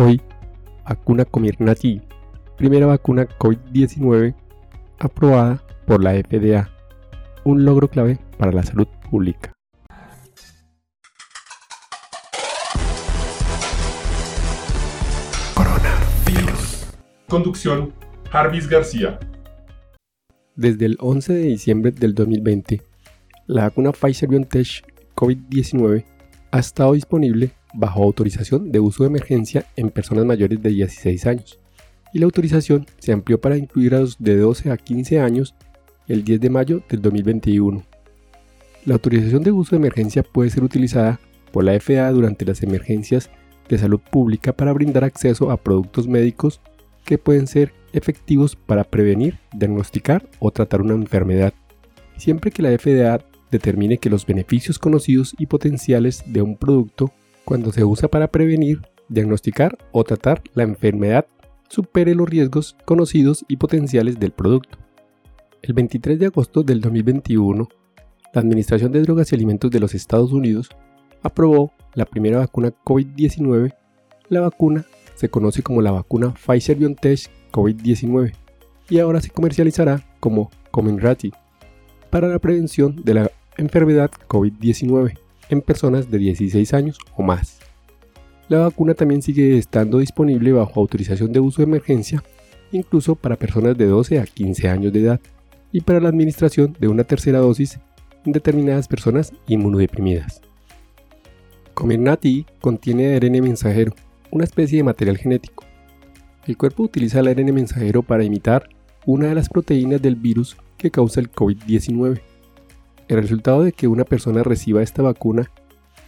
Hoy, vacuna Comirnaty, primera vacuna COVID-19 aprobada por la FDA, un logro clave para la salud pública. Coronavirus. Conducción, Jarvis García. Desde el 11 de diciembre del 2020, la vacuna Pfizer-BioNTech COVID-19 ha estado disponible bajo autorización de uso de emergencia en personas mayores de 16 años, y la autorización se amplió para incluir a los de 12 a 15 años el 10 de mayo del 2021. La autorización de uso de emergencia puede ser utilizada por la FDA durante las emergencias de salud pública para brindar acceso a productos médicos que pueden ser efectivos para prevenir, diagnosticar o tratar una enfermedad, siempre que la FDA determine que los beneficios conocidos y potenciales de un producto cuando se usa para prevenir, diagnosticar o tratar la enfermedad supere los riesgos conocidos y potenciales del producto. El 23 de agosto del 2021, la Administración de Drogas y Alimentos de los Estados Unidos aprobó la primera vacuna COVID-19. La vacuna se conoce como la vacuna Pfizer-BioNTech COVID-19 y ahora se comercializará como Comirnaty para la prevención de la enfermedad COVID-19 en personas de 16 años o más. La vacuna también sigue estando disponible bajo autorización de uso de emergencia, incluso para personas de 12 a 15 años de edad, y para la administración de una tercera dosis en determinadas personas inmunodeprimidas. Comirnaty contiene ARN mensajero, una especie de material genético. El cuerpo utiliza el ARN mensajero para imitar una de las proteínas del virus que causa el COVID-19 el resultado de que una persona reciba esta vacuna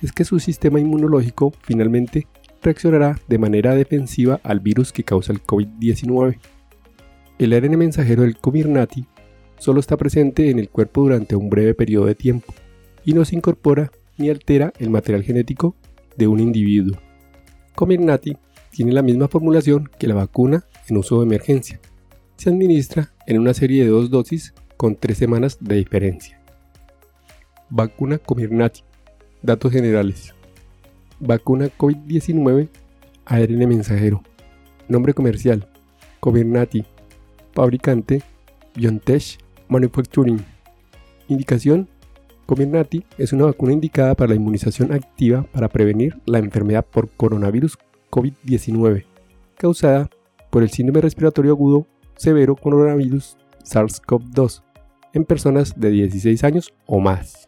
es que su sistema inmunológico finalmente reaccionará de manera defensiva al virus que causa el COVID-19. El ARN mensajero del Comirnaty solo está presente en el cuerpo durante un breve periodo de tiempo y no se incorpora ni altera el material genético de un individuo. Comirnaty tiene la misma formulación que la vacuna en uso de emergencia. Se administra en una serie de dos dosis con tres semanas de diferencia. Vacuna Comirnaty. Datos generales. Vacuna COVID-19 ARN mensajero. Nombre comercial. Comirnaty. Fabricante BioNTech Manufacturing. Indicación. Comirnaty es una vacuna indicada para la inmunización activa para prevenir la enfermedad por coronavirus COVID-19, causada por el síndrome respiratorio agudo severo coronavirus SARS-CoV-2 en personas de 16 años o más.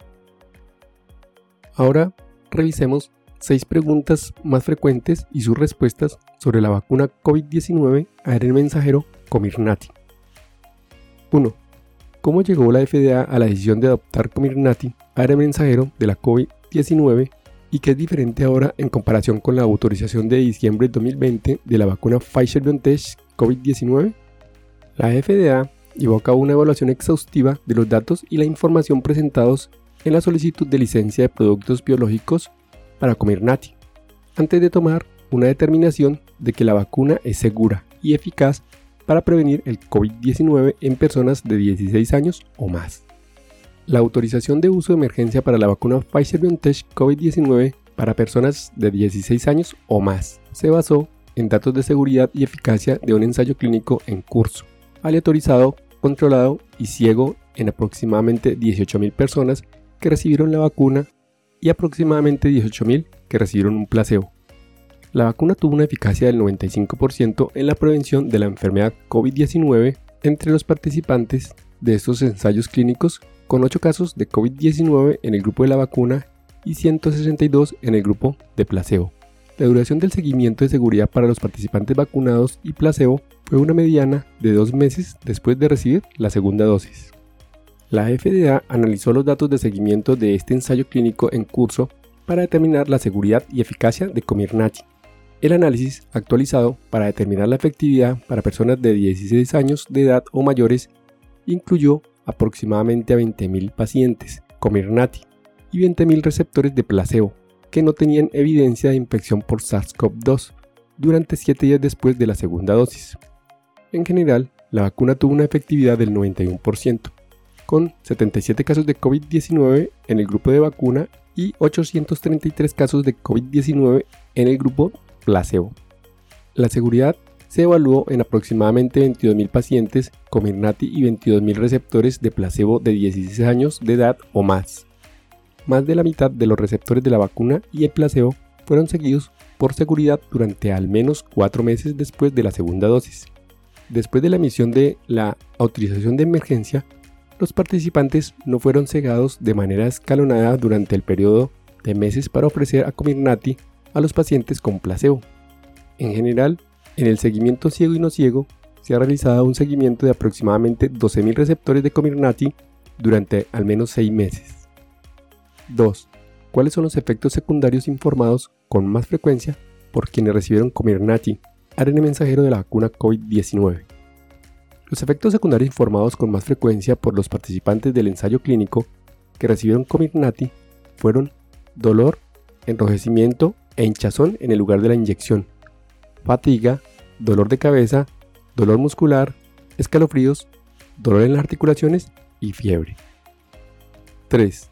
Ahora revisemos seis preguntas más frecuentes y sus respuestas sobre la vacuna COVID-19 ARN mensajero Comirnaty. 1. ¿Cómo llegó la FDA a la decisión de adoptar Comirnaty ARN mensajero de la COVID-19 y qué es diferente ahora en comparación con la autorización de diciembre de 2020 de la vacuna Pfizer-BioNTech COVID-19? La FDA llevó a cabo una evaluación exhaustiva de los datos y la información presentados en la solicitud de licencia de productos biológicos para Comirnaty, antes de tomar una determinación de que la vacuna es segura y eficaz para prevenir el COVID-19 en personas de 16 años o más. La autorización de uso de emergencia para la vacuna Pfizer-BioNTech COVID-19 para personas de 16 años o más se basó en datos de seguridad y eficacia de un ensayo clínico en curso, aleatorizado, controlado y ciego en aproximadamente 18.000 personas que recibieron la vacuna y aproximadamente 18.000 que recibieron un placebo. La vacuna tuvo una eficacia del 95% en la prevención de la enfermedad COVID-19 entre los participantes de estos ensayos clínicos, con 8 casos de COVID-19 en el grupo de la vacuna y 162 en el grupo de placebo. La duración del seguimiento de seguridad para los participantes vacunados y placebo fue una mediana de dos meses después de recibir la segunda dosis. La FDA analizó los datos de seguimiento de este ensayo clínico en curso para determinar la seguridad y eficacia de Comirnaty. El análisis actualizado para determinar la efectividad para personas de 16 años de edad o mayores incluyó aproximadamente a 20.000 pacientes Comirnaty y 20.000 receptores de placebo que no tenían evidencia de infección por SARS-CoV-2 durante 7 días después de la segunda dosis. En general, la vacuna tuvo una efectividad del 91% con 77 casos de COVID-19 en el grupo de vacuna y 833 casos de COVID-19 en el grupo placebo. La seguridad se evaluó en aproximadamente 22.000 pacientes con Mirnati y 22.000 receptores de placebo de 16 años de edad o más. Más de la mitad de los receptores de la vacuna y el placebo fueron seguidos por seguridad durante al menos 4 meses después de la segunda dosis. Después de la emisión de la autorización de emergencia, los participantes no fueron cegados de manera escalonada durante el periodo de meses para ofrecer a Comirnaty a los pacientes con placebo. En general, en el seguimiento ciego y no ciego, se ha realizado un seguimiento de aproximadamente 12.000 receptores de Comirnaty durante al menos 6 meses. 2. ¿Cuáles son los efectos secundarios informados con más frecuencia por quienes recibieron Comirnaty, ARN mensajero de la vacuna COVID-19? Los efectos secundarios informados con más frecuencia por los participantes del ensayo clínico que recibieron Comirnaty fueron dolor, enrojecimiento e hinchazón en el lugar de la inyección, fatiga, dolor de cabeza, dolor muscular, escalofríos, dolor en las articulaciones y fiebre. 3.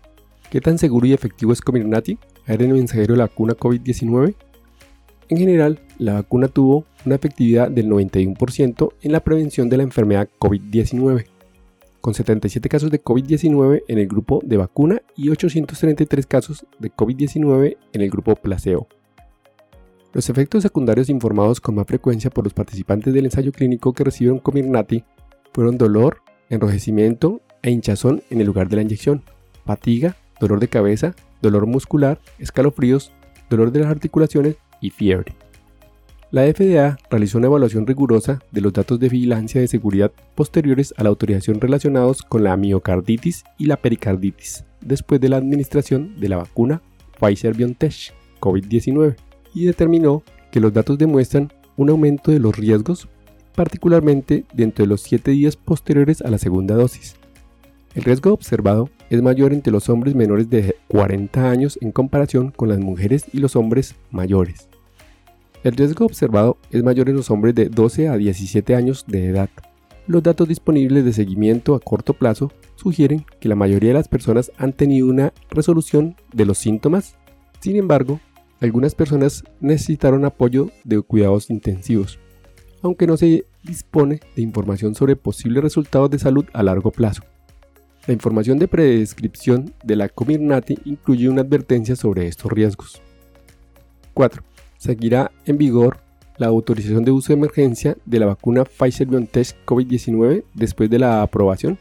¿Qué tan seguro y efectivo es Comirnaty, ARN mensajero de la vacuna COVID-19? En general, la vacuna tuvo una efectividad del 91% en la prevención de la enfermedad COVID-19, con 77 casos de COVID-19 en el grupo de vacuna y 833 casos de COVID-19 en el grupo placebo. Los efectos secundarios informados con más frecuencia por los participantes del ensayo clínico que recibieron Comirnaty fueron dolor, enrojecimiento e hinchazón en el lugar de la inyección, fatiga, dolor de cabeza, dolor muscular, escalofríos, dolor de las articulaciones y fiebre. La FDA realizó una evaluación rigurosa de los datos de vigilancia de seguridad posteriores a la autorización relacionados con la miocarditis y la pericarditis después de la administración de la vacuna Pfizer-BioNTech COVID-19 y determinó que los datos demuestran un aumento de los riesgos, particularmente dentro de los 7 días posteriores a la segunda dosis. El riesgo observado es mayor entre los hombres menores de 40 años en comparación con las mujeres y los hombres mayores. El riesgo observado es mayor en los hombres de 12 a 17 años de edad. Los datos disponibles de seguimiento a corto plazo sugieren que la mayoría de las personas han tenido una resolución de los síntomas. Sin embargo, algunas personas necesitaron apoyo de cuidados intensivos, aunque no se dispone de información sobre posibles resultados de salud a largo plazo. La información de predescripción de la Comirnaty incluye una advertencia sobre estos riesgos. 4. Seguirá en vigor la autorización de uso de emergencia de la vacuna Pfizer-BioNTech COVID-19 después de la aprobación.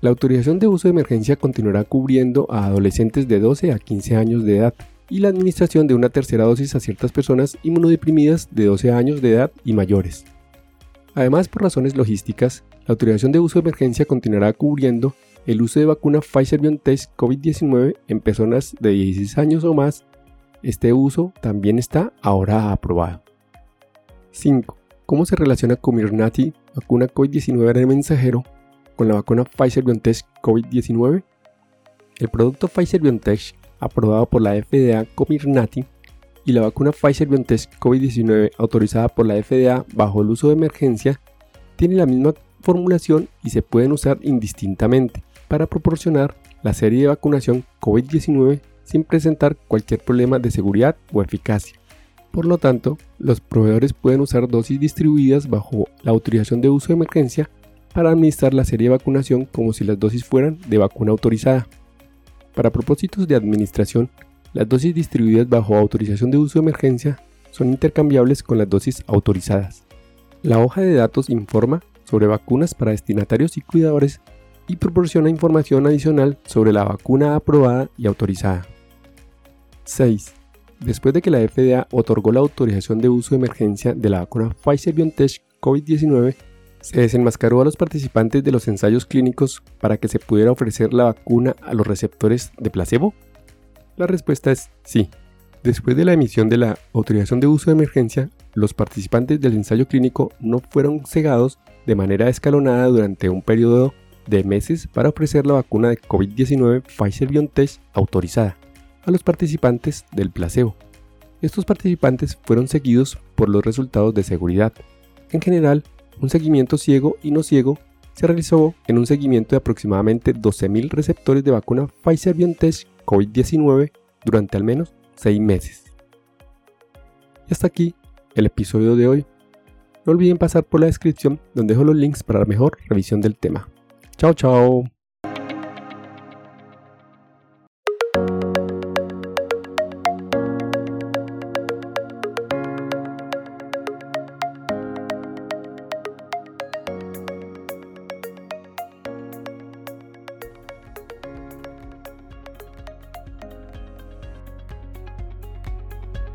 La autorización de uso de emergencia continuará cubriendo a adolescentes de 12 a 15 años de edad y la administración de una tercera dosis a ciertas personas inmunodeprimidas de 12 años de edad y mayores. Además, por razones logísticas, la autorización de uso de emergencia continuará cubriendo el uso de vacuna Pfizer-BioNTech COVID-19 en personas de 16 años o más. Este uso también está ahora aprobado. 5. ¿Cómo se relaciona Comirnaty, vacuna COVID-19 de mensajero, con la vacuna Pfizer-BioNTech COVID-19? El producto Pfizer-BioNTech aprobado por la FDA Comirnaty y la vacuna Pfizer-BioNTech COVID-19 autorizada por la FDA bajo el uso de emergencia tiene la misma formulación y se pueden usar indistintamente para proporcionar la serie de vacunación COVID-19 sin presentar cualquier problema de seguridad o eficacia. Por lo tanto, los proveedores pueden usar dosis distribuidas bajo la autorización de uso de emergencia para administrar la serie de vacunación como si las dosis fueran de vacuna autorizada. Para propósitos de administración, las dosis distribuidas bajo autorización de uso de emergencia son intercambiables con las dosis autorizadas. La hoja de datos informa sobre vacunas para destinatarios y cuidadores y proporciona información adicional sobre la vacuna aprobada y autorizada. 6. Después de que la FDA otorgó la autorización de uso de emergencia de la vacuna Pfizer-BioNTech COVID-19, se desenmascaró a los participantes de los ensayos clínicos para que se pudiera ofrecer la vacuna a los receptores de placebo? La respuesta es sí. Después de la emisión de la autorización de uso de emergencia, los participantes del ensayo clínico no fueron cegados de manera escalonada durante un periodo de meses para ofrecer la vacuna de COVID-19 Pfizer-BioNTech autorizada a los participantes del placebo. Estos participantes fueron seguidos por los resultados de seguridad. En general, un seguimiento ciego y no ciego se realizó en un seguimiento de aproximadamente 12.000 receptores de vacuna Pfizer-BioNTech COVID-19 durante al menos 6 meses. Y hasta aquí el episodio de hoy, no olviden pasar por la descripción donde dejo los links para la mejor revisión del tema. Chao, chao.